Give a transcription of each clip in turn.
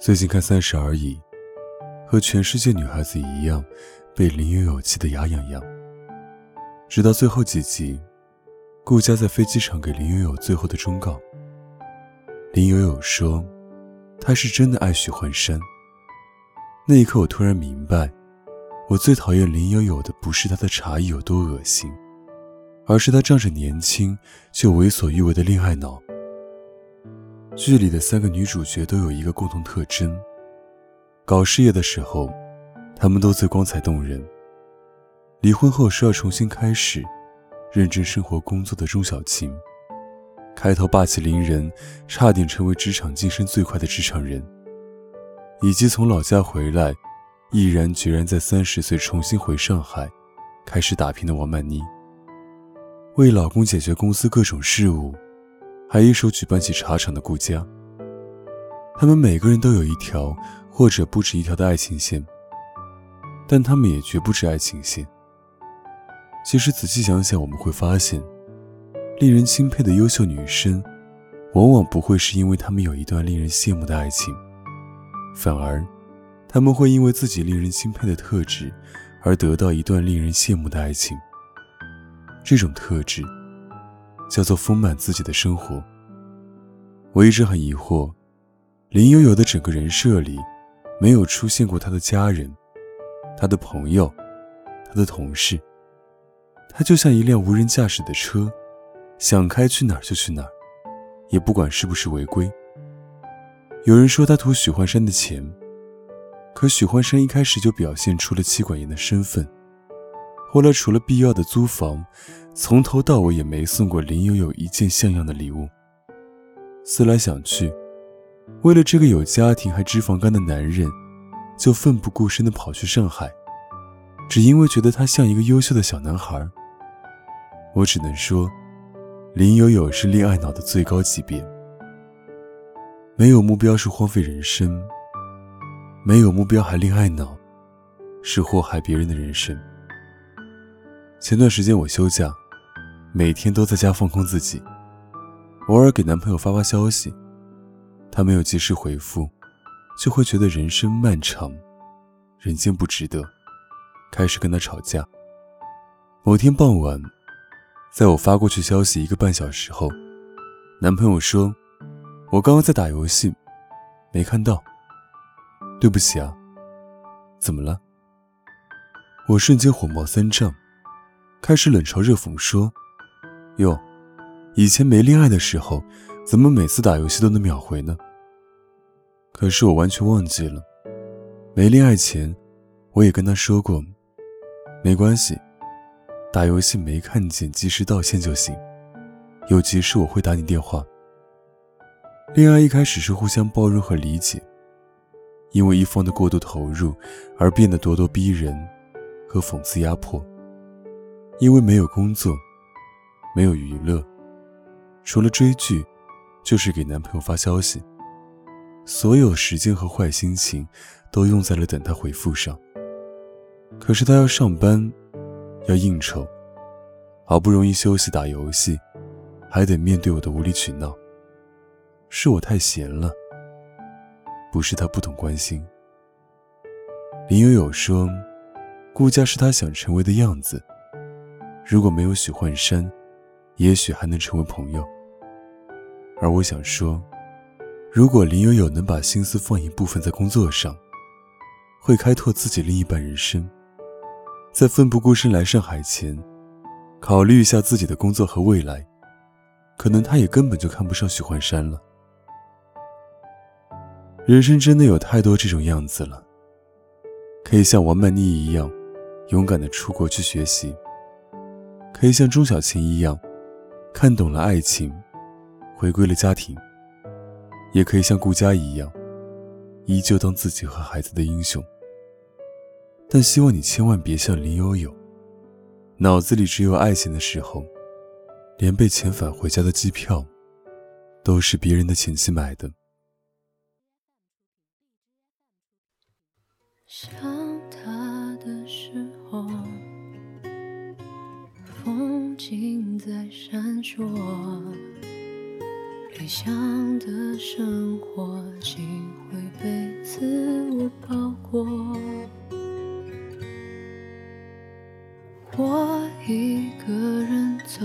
最近看《三十而已》，和全世界女孩子一样，被林有有气得牙痒痒。直到最后几集，顾佳在飞机场给林有有最后的忠告。林有有说：“她是真的爱许幻山。”那一刻，我突然明白。我最讨厌林有有的不是她的茶艺有多恶心，而是她仗着年轻就为所欲为的恋爱脑。剧里的三个女主角都有一个共同特征：搞事业的时候，她们都最光彩动人；离婚后说要重新开始，认真生活工作的钟小琴；开头霸气凌人，差点成为职场晋升最快的职场人；以及从老家回来。毅然决然在三十岁重新回上海，开始打拼的王曼妮，为老公解决公司各种事务，还一手举办起茶厂的顾家。他们每个人都有一条或者不止一条的爱情线，但他们也绝不止爱情线。其实仔细想想，我们会发现，令人钦佩的优秀女生，往往不会是因为她们有一段令人羡慕的爱情，反而。他们会因为自己令人钦佩的特质，而得到一段令人羡慕的爱情。这种特质，叫做丰满自己的生活。我一直很疑惑，林悠悠的整个人设里，没有出现过她的家人、她的朋友、她的同事。她就像一辆无人驾驶的车，想开去哪儿就去哪儿，也不管是不是违规。有人说她图许幻山的钱。可许幻山一开始就表现出了妻管严的身份，后来除了必要的租房，从头到尾也没送过林有有一件像样的礼物。思来想去，为了这个有家庭还脂肪肝的男人，就奋不顾身地跑去上海，只因为觉得他像一个优秀的小男孩。我只能说，林有有是恋爱脑的最高级别，没有目标是荒废人生。没有目标还恋爱脑，是祸害别人的人生。前段时间我休假，每天都在家放空自己，偶尔给男朋友发发消息，他没有及时回复，就会觉得人生漫长，人间不值得，开始跟他吵架。某天傍晚，在我发过去消息一个半小时后，男朋友说：“我刚刚在打游戏，没看到。”对不起啊，怎么了？我瞬间火冒三丈，开始冷嘲热讽说：“哟，以前没恋爱的时候，怎么每次打游戏都能秒回呢？”可是我完全忘记了，没恋爱前，我也跟他说过，没关系，打游戏没看见及时道歉就行，有急事我会打你电话。恋爱一开始是互相包容和理解。因为一方的过度投入而变得咄咄逼人和讽刺压迫。因为没有工作，没有娱乐，除了追剧，就是给男朋友发消息。所有时间和坏心情都用在了等他回复上。可是他要上班，要应酬，好不容易休息打游戏，还得面对我的无理取闹。是我太闲了。不是他不懂关心。林有有说，顾家是他想成为的样子。如果没有许幻山，也许还能成为朋友。而我想说，如果林有有能把心思放一部分在工作上，会开拓自己另一半人生。在奋不顾身来上海前，考虑一下自己的工作和未来，可能他也根本就看不上许幻山了。人生真的有太多这种样子了，可以像王曼妮一样，勇敢的出国去学习，可以像钟小琴一样，看懂了爱情，回归了家庭；也可以像顾佳一样，依旧当自己和孩子的英雄。但希望你千万别像林有有，脑子里只有爱情的时候，连被遣返回家的机票，都是别人的前妻买的。风景在闪烁，理想的生活竟会被自我包裹。我一个人走，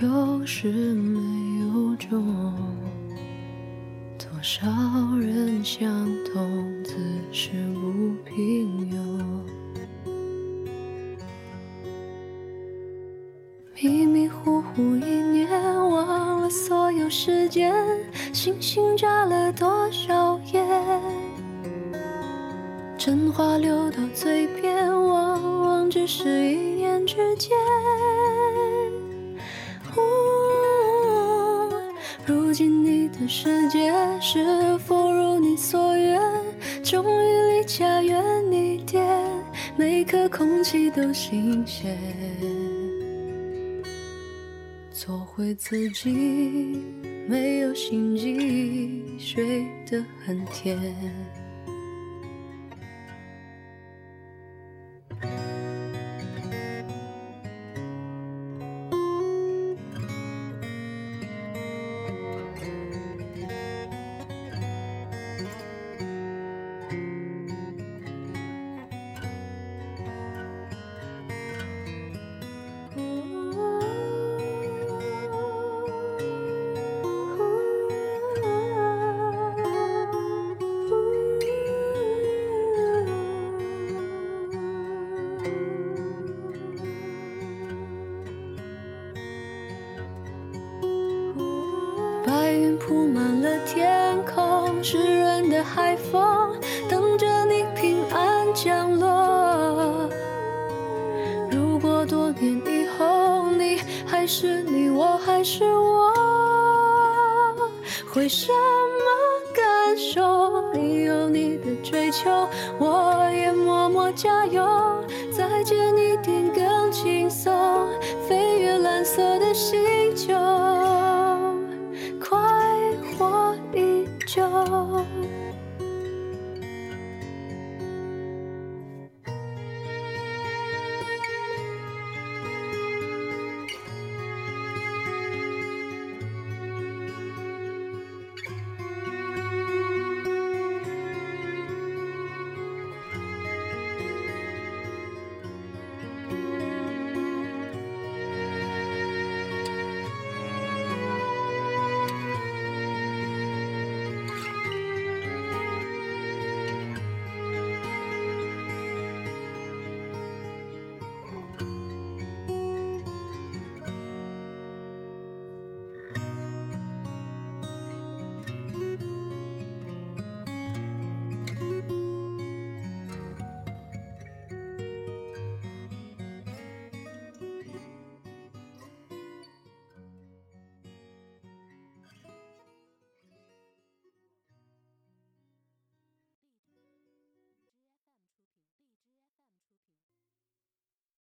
有始没有终。多少人相同，真话流到嘴边，往往只是一念之间。如今你的世界是否如你所愿？终于离家远一点，每颗空气都新鲜。做回自己，没有心机，睡得很甜。铺满了天空，湿润的海风等着你平安降落。如果多年以后你还是你，我还是我，会什么感受？你有你的追求，我也默默加油，再见一点更轻松，飞越蓝色的星。哦